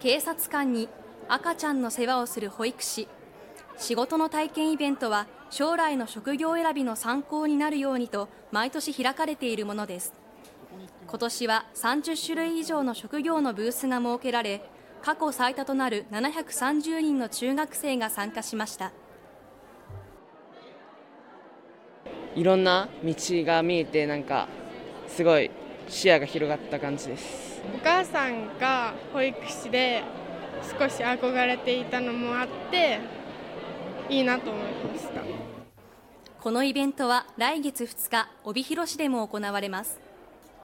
警察官に赤ちゃんの世話をする保育士。仕事の体験イベントは将来の職業選びの参考になるようにと毎年開かれているものです。今年は30種類以上の職業のブースが設けられ過去最多となる730人の中学生が参加しました。いろんな道が見えてなんかすごい視野が広がった感じです。お母さんが保育士で少し憧れていたのもあっていいなと思いました。このイベントは来月2日帯広市でも行われます